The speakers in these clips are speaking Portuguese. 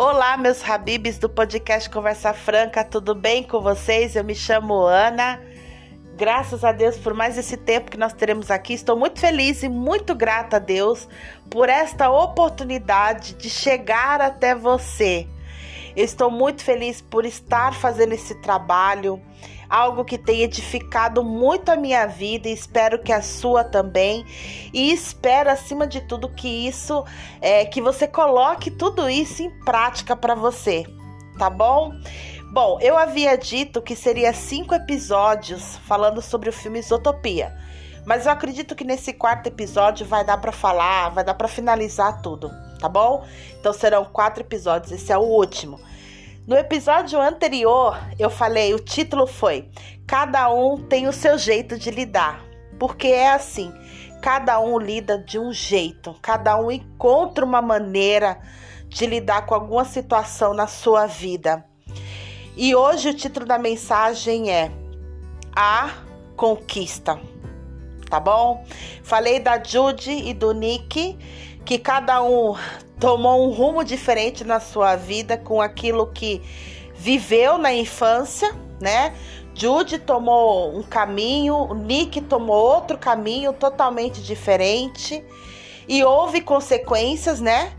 Olá, meus Habibs do podcast Conversa Franca, tudo bem com vocês? Eu me chamo Ana. Graças a Deus por mais esse tempo que nós teremos aqui. Estou muito feliz e muito grata a Deus por esta oportunidade de chegar até você. estou muito feliz por estar fazendo esse trabalho, algo que tem edificado muito a minha vida e espero que a sua também. E espero acima de tudo que isso é que você coloque tudo isso em prática para você, tá bom? Bom, eu havia dito que seria cinco episódios falando sobre o filme Isotopia. Mas eu acredito que nesse quarto episódio vai dar para falar, vai dar para finalizar tudo, tá bom? Então serão quatro episódios, esse é o último. No episódio anterior, eu falei, o título foi Cada um tem o seu jeito de lidar. Porque é assim, cada um lida de um jeito, cada um encontra uma maneira de lidar com alguma situação na sua vida. E hoje o título da mensagem é A Conquista. Tá bom? Falei da Judy e do Nick, que cada um tomou um rumo diferente na sua vida com aquilo que viveu na infância, né? Judy tomou um caminho, o Nick tomou outro caminho totalmente diferente e houve consequências, né?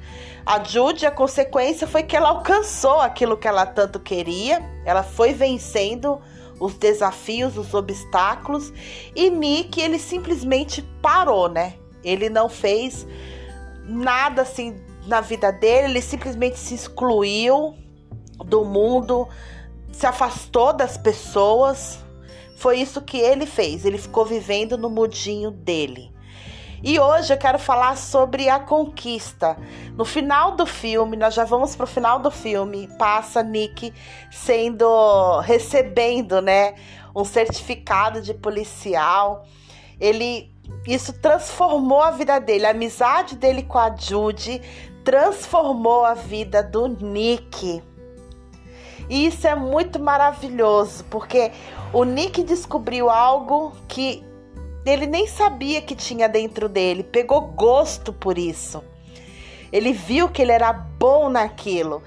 A Jude, a consequência foi que ela alcançou aquilo que ela tanto queria, ela foi vencendo os desafios, os obstáculos, e Nick, ele simplesmente parou, né? Ele não fez nada assim na vida dele, ele simplesmente se excluiu do mundo, se afastou das pessoas. Foi isso que ele fez, ele ficou vivendo no mudinho dele. E hoje eu quero falar sobre a conquista. No final do filme, nós já vamos pro final do filme, passa Nick sendo recebendo, né, um certificado de policial. Ele isso transformou a vida dele, a amizade dele com a Judy transformou a vida do Nick. E isso é muito maravilhoso, porque o Nick descobriu algo que ele nem sabia que tinha dentro dele, pegou gosto por isso. Ele viu que ele era bom naquilo.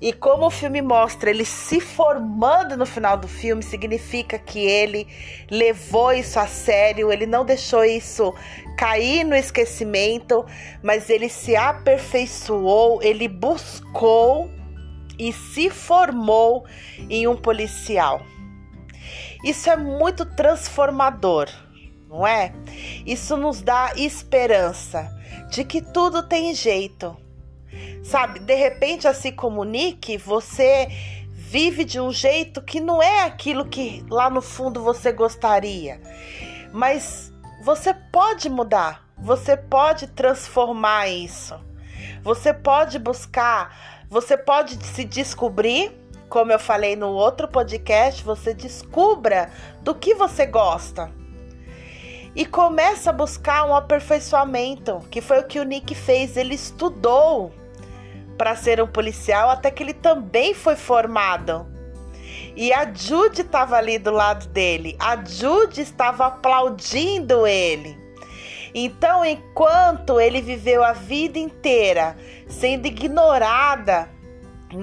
E como o filme mostra ele se formando no final do filme, significa que ele levou isso a sério, ele não deixou isso cair no esquecimento, mas ele se aperfeiçoou, ele buscou e se formou em um policial. Isso é muito transformador não é? Isso nos dá esperança de que tudo tem jeito. Sabe, de repente, assim como Nick, você vive de um jeito que não é aquilo que lá no fundo você gostaria. Mas você pode mudar, você pode transformar isso. Você pode buscar, você pode se descobrir, como eu falei no outro podcast, você descubra do que você gosta e começa a buscar um aperfeiçoamento, que foi o que o Nick fez. Ele estudou para ser um policial até que ele também foi formado. E a Jude estava ali do lado dele. A Jude estava aplaudindo ele. Então, enquanto ele viveu a vida inteira sendo ignorada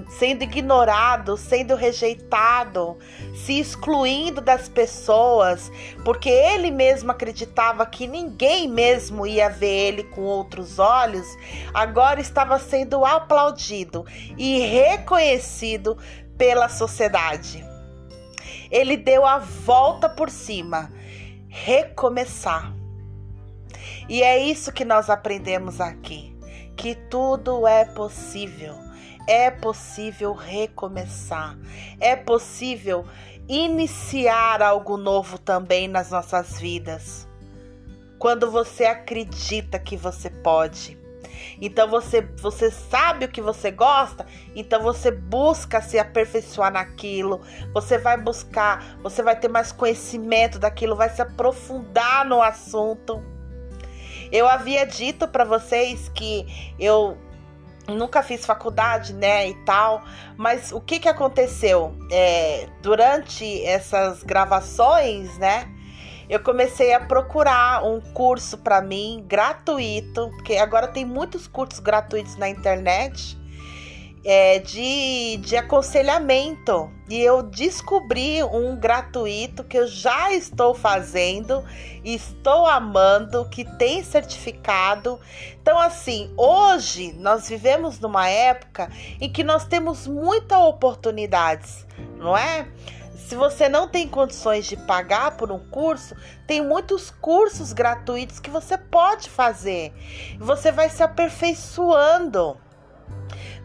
sendo ignorado, sendo rejeitado, se excluindo das pessoas, porque ele mesmo acreditava que ninguém mesmo ia ver ele com outros olhos, agora estava sendo aplaudido e reconhecido pela sociedade. Ele deu a volta por cima, recomeçar. E é isso que nós aprendemos aqui, que tudo é possível é possível recomeçar, é possível iniciar algo novo também nas nossas vidas. Quando você acredita que você pode. Então você você sabe o que você gosta, então você busca se aperfeiçoar naquilo. Você vai buscar, você vai ter mais conhecimento daquilo, vai se aprofundar no assunto. Eu havia dito para vocês que eu nunca fiz faculdade, né, e tal, mas o que que aconteceu? É, durante essas gravações, né, eu comecei a procurar um curso para mim gratuito, porque agora tem muitos cursos gratuitos na internet, é, de, de aconselhamento. E eu descobri um gratuito que eu já estou fazendo, estou amando, que tem certificado. Então, assim, hoje nós vivemos numa época em que nós temos muitas oportunidades, não é? Se você não tem condições de pagar por um curso, tem muitos cursos gratuitos que você pode fazer. Você vai se aperfeiçoando.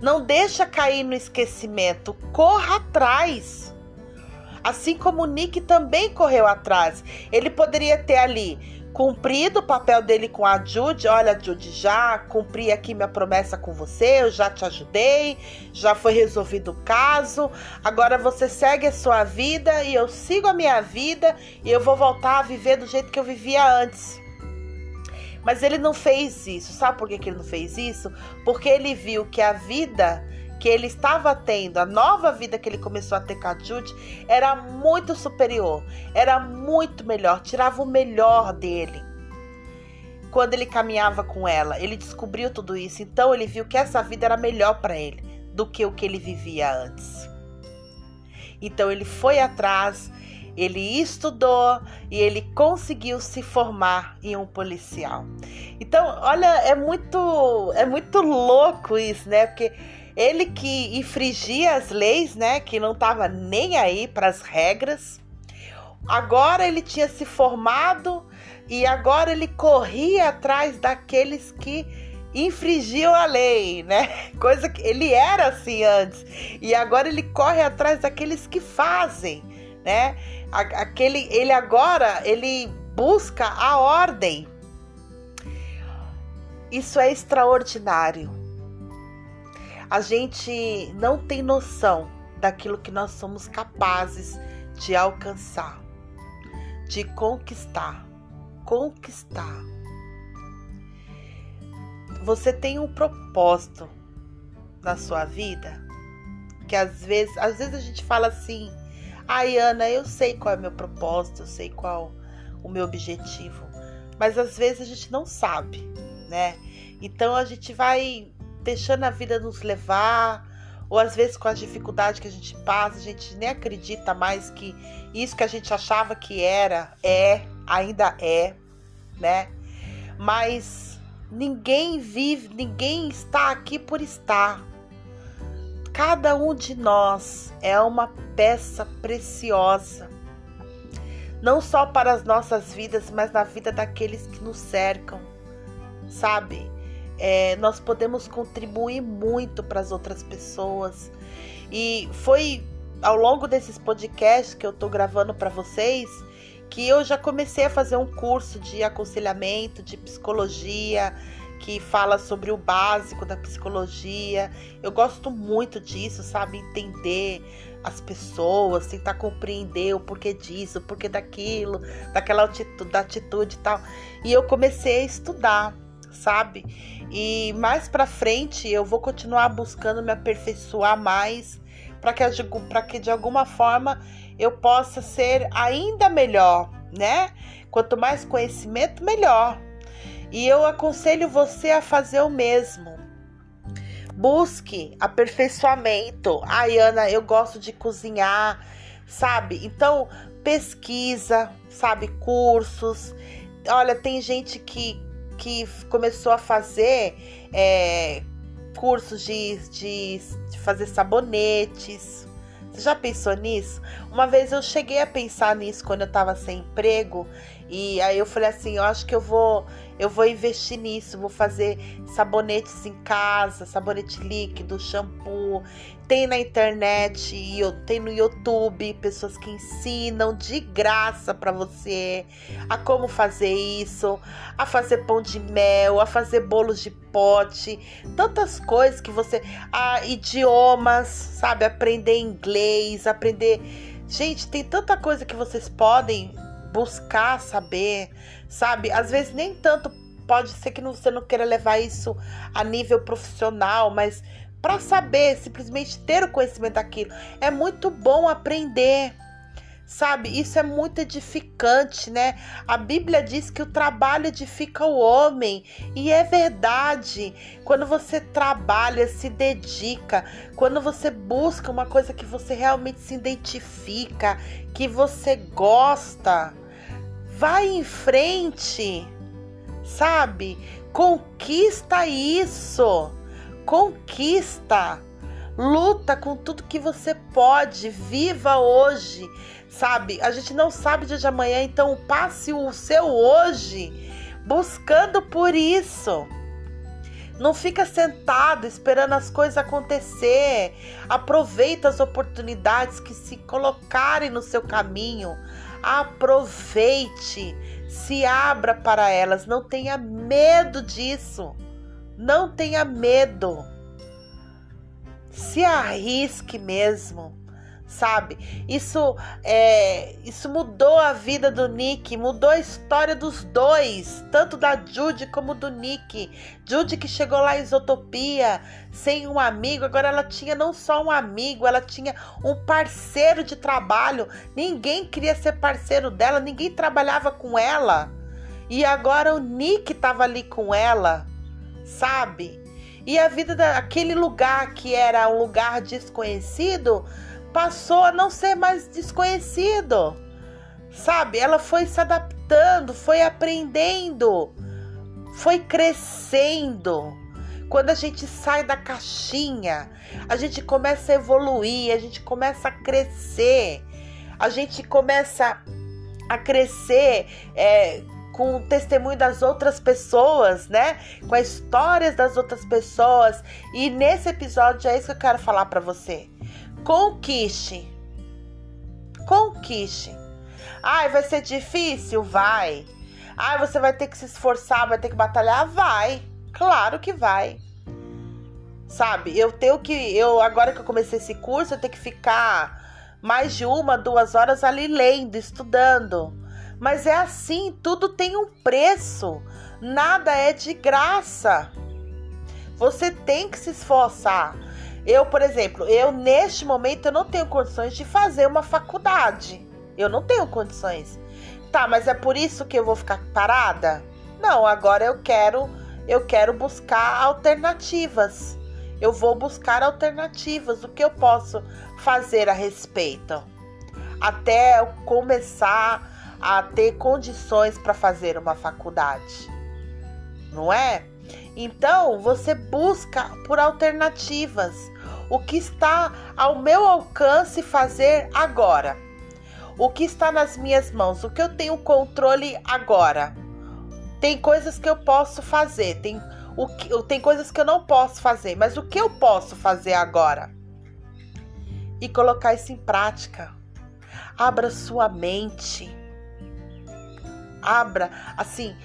Não deixa cair no esquecimento, corra atrás. Assim como o Nick também correu atrás. Ele poderia ter ali cumprido o papel dele com a Jude. Olha, Jude, já cumpri aqui minha promessa com você, eu já te ajudei, já foi resolvido o caso. Agora você segue a sua vida e eu sigo a minha vida e eu vou voltar a viver do jeito que eu vivia antes. Mas ele não fez isso. Sabe por que, que ele não fez isso? Porque ele viu que a vida que ele estava tendo, a nova vida que ele começou a ter com a Jude, era muito superior, era muito melhor, tirava o melhor dele. Quando ele caminhava com ela, ele descobriu tudo isso, então ele viu que essa vida era melhor para ele do que o que ele vivia antes. Então ele foi atrás, ele estudou e ele conseguiu se formar em um policial. Então, olha, é muito é muito louco isso, né? Porque ele que infringia as leis, né, que não estava nem aí para as regras. Agora ele tinha se formado e agora ele corria atrás daqueles que infringiam a lei, né? Coisa que ele era assim antes. E agora ele corre atrás daqueles que fazem, né? Aquele ele agora ele busca a ordem. Isso é extraordinário a gente não tem noção daquilo que nós somos capazes de alcançar, de conquistar. Conquistar. Você tem um propósito na sua vida que às vezes, às vezes a gente fala assim: "Ai, Ana, eu sei qual é o meu propósito, eu sei qual o meu objetivo". Mas às vezes a gente não sabe, né? Então a gente vai deixando a vida nos levar, ou às vezes com as dificuldades que a gente passa, a gente nem acredita mais que isso que a gente achava que era, é, ainda é, né? Mas ninguém vive, ninguém está aqui por estar. Cada um de nós é uma peça preciosa, não só para as nossas vidas, mas na vida daqueles que nos cercam, sabe? é, nós podemos contribuir muito para as outras pessoas. E foi ao longo desses podcasts que eu estou gravando para vocês que eu já comecei a fazer um curso de aconselhamento, de psicologia, que fala sobre o básico da psicologia. Eu gosto muito disso, sabe? Entender as pessoas, tentar compreender o porquê disso, o porquê daquilo, daquela atitude, da atitude e tal. E eu comecei a estudar sabe? E mais para frente eu vou continuar buscando me aperfeiçoar mais para que, para que de alguma forma eu possa ser ainda melhor, né? Quanto mais conhecimento, melhor. E eu aconselho você a fazer o mesmo. Busque aperfeiçoamento. Ai, Ana, eu gosto de cozinhar, sabe? Então, pesquisa, sabe? Cursos. Olha, tem gente que que começou a fazer é, cursos de, de, de fazer sabonetes. Você já pensou nisso? Uma vez eu cheguei a pensar nisso quando eu tava sem emprego e aí eu falei assim, eu acho que eu vou eu vou investir nisso, vou fazer sabonetes em casa, sabonete líquido, shampoo. Tem na internet, tem no YouTube pessoas que ensinam de graça para você a como fazer isso, a fazer pão de mel, a fazer bolos de pote, tantas coisas que você, a idiomas, sabe, aprender inglês, aprender Gente, tem tanta coisa que vocês podem buscar saber, sabe? Às vezes nem tanto pode ser que você não queira levar isso a nível profissional, mas para saber, simplesmente ter o conhecimento daquilo, é muito bom aprender. Sabe, isso é muito edificante, né? A Bíblia diz que o trabalho edifica o homem, e é verdade. Quando você trabalha, se dedica, quando você busca uma coisa que você realmente se identifica, que você gosta, vai em frente, sabe? Conquista isso, conquista. Luta com tudo que você pode, viva hoje sabe? A gente não sabe dia de amanhã, então passe o seu hoje buscando por isso. Não fica sentado esperando as coisas acontecer. Aproveita as oportunidades que se colocarem no seu caminho. Aproveite, se abra para elas. Não tenha medo disso. Não tenha medo. Se arrisque mesmo sabe? Isso é, isso mudou a vida do Nick, mudou a história dos dois, tanto da Judy como do Nick. Judy que chegou lá em Isotopia sem um amigo, agora ela tinha não só um amigo, ela tinha um parceiro de trabalho. Ninguém queria ser parceiro dela, ninguém trabalhava com ela. E agora o Nick estava ali com ela, sabe? E a vida daquele lugar que era um lugar desconhecido passou a não ser mais desconhecido. Sabe? Ela foi se adaptando, foi aprendendo, foi crescendo. Quando a gente sai da caixinha, a gente começa a evoluir, a gente começa a crescer, a gente começa a crescer é, com o testemunho das outras pessoas, né? Com as histórias das outras pessoas. E nesse episódio é isso que eu quero falar para você. Conquiste. Conquiste. Ai, vai ser difícil? Vai. Ai, você vai ter que se esforçar, vai ter que batalhar? Vai. Claro que vai. Sabe, eu tenho que. Eu, agora que eu comecei esse curso, eu tenho que ficar mais de uma, duas horas ali lendo, estudando. Mas é assim, tudo tem um preço. Nada é de graça. Você tem que se esforçar. Eu, por exemplo, eu neste momento eu não tenho condições de fazer uma faculdade. Eu não tenho condições. Tá, mas é por isso que eu vou ficar parada? Não, agora eu quero eu quero buscar alternativas. Eu vou buscar alternativas, o que eu posso fazer a respeito. Até eu começar a ter condições para fazer uma faculdade. Não é? Então, você busca por alternativas o que está ao meu alcance fazer agora. O que está nas minhas mãos, o que eu tenho controle agora. Tem coisas que eu posso fazer, tem, o que, tem coisas que eu não posso fazer, mas o que eu posso fazer agora? E colocar isso em prática. Abra sua mente. Abra, assim,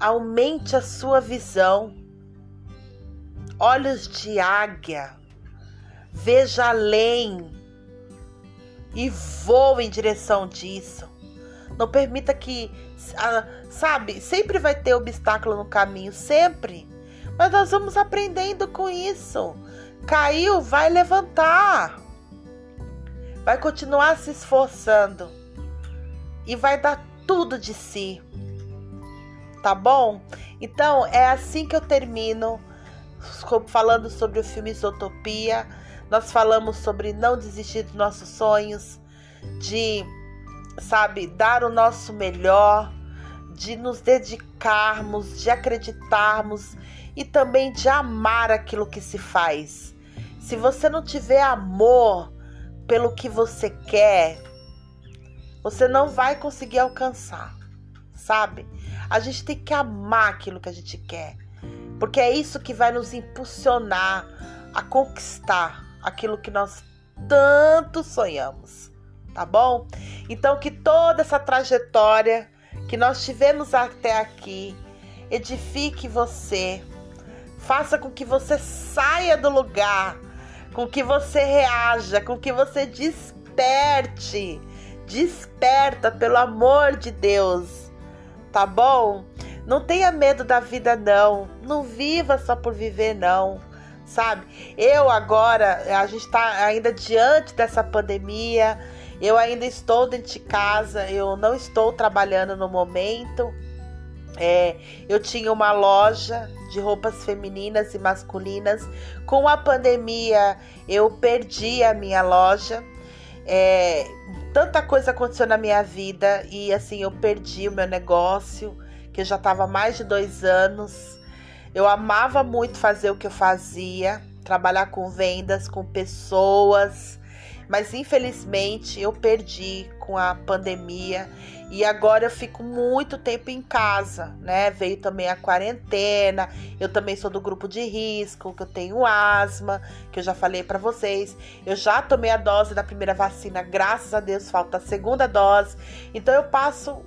aumente a sua visão. Olhos de águia veja além e voe em direção disso. Não permita que, sabe, sempre vai ter obstáculo no caminho, sempre. Mas nós vamos aprendendo com isso. Caiu, vai levantar. Vai continuar se esforçando e vai dar tudo de si. Tá bom? Então é assim que eu termino falando sobre o filme Isotopia. Nós falamos sobre não desistir dos nossos sonhos, de, sabe, dar o nosso melhor, de nos dedicarmos, de acreditarmos e também de amar aquilo que se faz. Se você não tiver amor pelo que você quer, você não vai conseguir alcançar, sabe? A gente tem que amar aquilo que a gente quer, porque é isso que vai nos impulsionar a conquistar aquilo que nós tanto sonhamos, tá bom? Então, que toda essa trajetória que nós tivemos até aqui edifique você, faça com que você saia do lugar, com que você reaja, com que você desperte, desperta pelo amor de Deus, tá bom? Não tenha medo da vida, não. Não viva só por viver, não sabe? Eu agora, a gente está ainda diante dessa pandemia Eu ainda estou dentro de casa, eu não estou trabalhando no momento. É, eu tinha uma loja de roupas femininas e masculinas. Com a pandemia, eu perdi a minha loja. É, tanta coisa aconteceu na minha vida e assim eu perdi o meu negócio, que já estava mais de dois anos. Eu amava muito fazer o que eu fazia, trabalhar com vendas, com pessoas, mas infelizmente eu perdi com a pandemia e agora eu fico muito tempo em casa, né? Veio também a quarentena. Eu também sou do grupo de risco, que eu tenho asma, que eu já falei para vocês. Eu já tomei a dose da primeira vacina, graças a Deus, falta a segunda dose. Então eu passo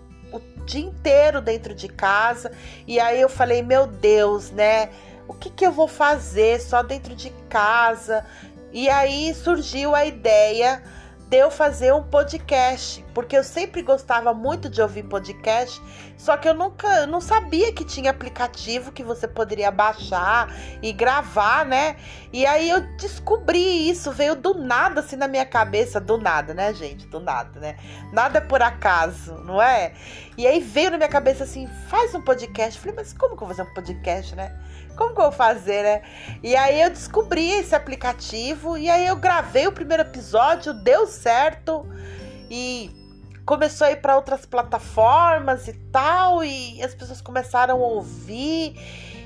dia inteiro dentro de casa. E aí eu falei, meu Deus, né? O que, que eu vou fazer só dentro de casa? E aí surgiu a ideia de eu fazer um podcast, porque eu sempre gostava muito de ouvir podcast, só que eu nunca eu não sabia que tinha aplicativo que você poderia baixar e gravar, né? E aí eu descobri isso, veio do nada assim na minha cabeça, do nada, né, gente? Do nada, né? Nada é por acaso, não é? E aí veio na minha cabeça assim, faz um podcast. Eu falei, mas como que eu vou fazer um podcast, né? Como que eu vou fazer, né? E aí eu descobri esse aplicativo e aí eu gravei o primeiro episódio, deu certo e começou a ir para outras plataformas e tal e as pessoas começaram a ouvir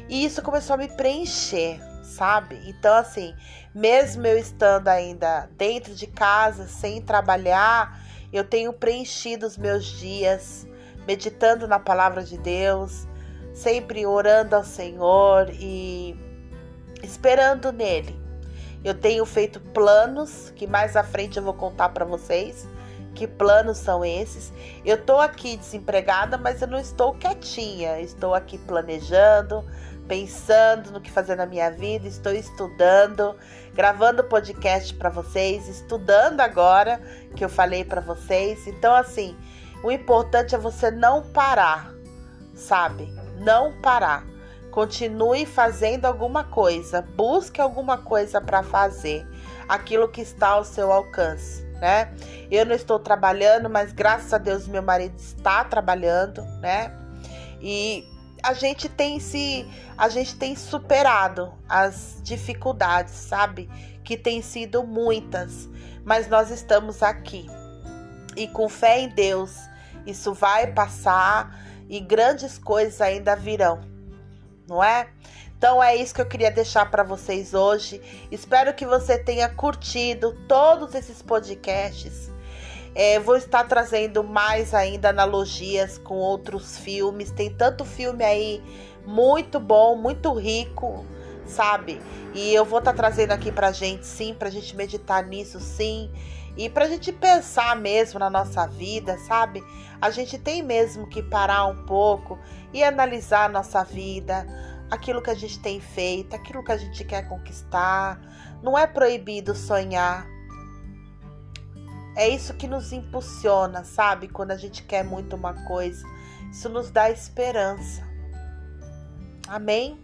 e isso começou a me preencher, sabe? Então assim, mesmo eu estando ainda dentro de casa, sem trabalhar, eu tenho preenchido os meus dias meditando na palavra de Deus, sempre orando ao Senhor e esperando nele. Eu tenho feito planos que mais à frente eu vou contar para vocês. Que planos são esses? Eu tô aqui desempregada, mas eu não estou quietinha. Estou aqui planejando, pensando no que fazer na minha vida, estou estudando, gravando podcast para vocês, estudando agora que eu falei para vocês. Então assim, o importante é você não parar, sabe? Não parar. Continue fazendo alguma coisa, busque alguma coisa para fazer, aquilo que está ao seu alcance, né? Eu não estou trabalhando, mas graças a Deus meu marido está trabalhando, né? E a gente tem se a gente tem superado as dificuldades, sabe? Que tem sido muitas, mas nós estamos aqui. E com fé em Deus, isso vai passar e grandes coisas ainda virão, não é? Então é isso que eu queria deixar para vocês hoje. Espero que você tenha curtido todos esses podcasts. É, vou estar trazendo mais ainda analogias com outros filmes. Tem tanto filme aí muito bom, muito rico, sabe? E eu vou estar trazendo aqui pra gente, sim, pra gente meditar nisso, sim. E pra gente pensar mesmo na nossa vida, sabe? A gente tem mesmo que parar um pouco e analisar a nossa vida, aquilo que a gente tem feito, aquilo que a gente quer conquistar. Não é proibido sonhar. É isso que nos impulsiona, sabe? Quando a gente quer muito uma coisa, isso nos dá esperança. Amém?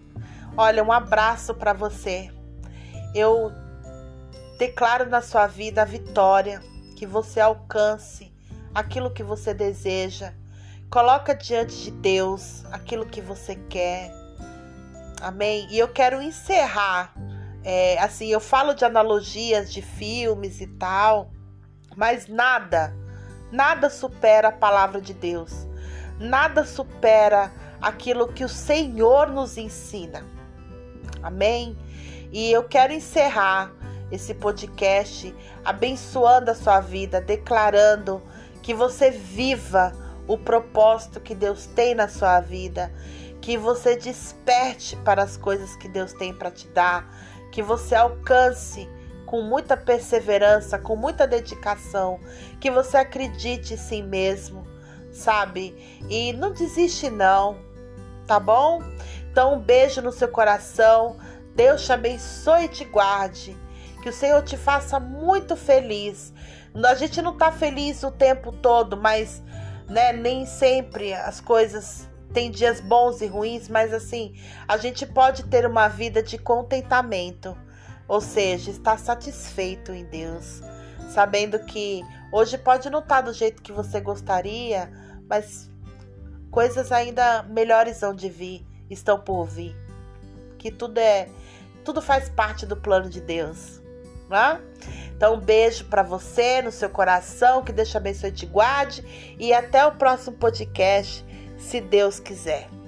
Olha, um abraço para você. Eu Declaro na sua vida a vitória, que você alcance aquilo que você deseja. Coloca diante de Deus aquilo que você quer. Amém? E eu quero encerrar. É, assim, eu falo de analogias de filmes e tal, mas nada, nada supera a palavra de Deus. Nada supera aquilo que o Senhor nos ensina. Amém? E eu quero encerrar esse podcast, abençoando a sua vida, declarando que você viva o propósito que Deus tem na sua vida, que você desperte para as coisas que Deus tem para te dar, que você alcance com muita perseverança, com muita dedicação, que você acredite em si mesmo, sabe? E não desiste não, tá bom? Então um beijo no seu coração. Deus te abençoe e te guarde. Que o Senhor te faça muito feliz. A gente não está feliz o tempo todo, mas né, nem sempre as coisas têm dias bons e ruins, mas assim, a gente pode ter uma vida de contentamento, ou seja, estar satisfeito em Deus, sabendo que Hoje pode não estar tá do jeito que você gostaria, mas coisas ainda melhores vão de vir, estão por vir. Que tudo é, tudo faz parte do plano de Deus, né? Então, um beijo para você no seu coração, que Deus te abençoe e te guarde e até o próximo podcast, se Deus quiser.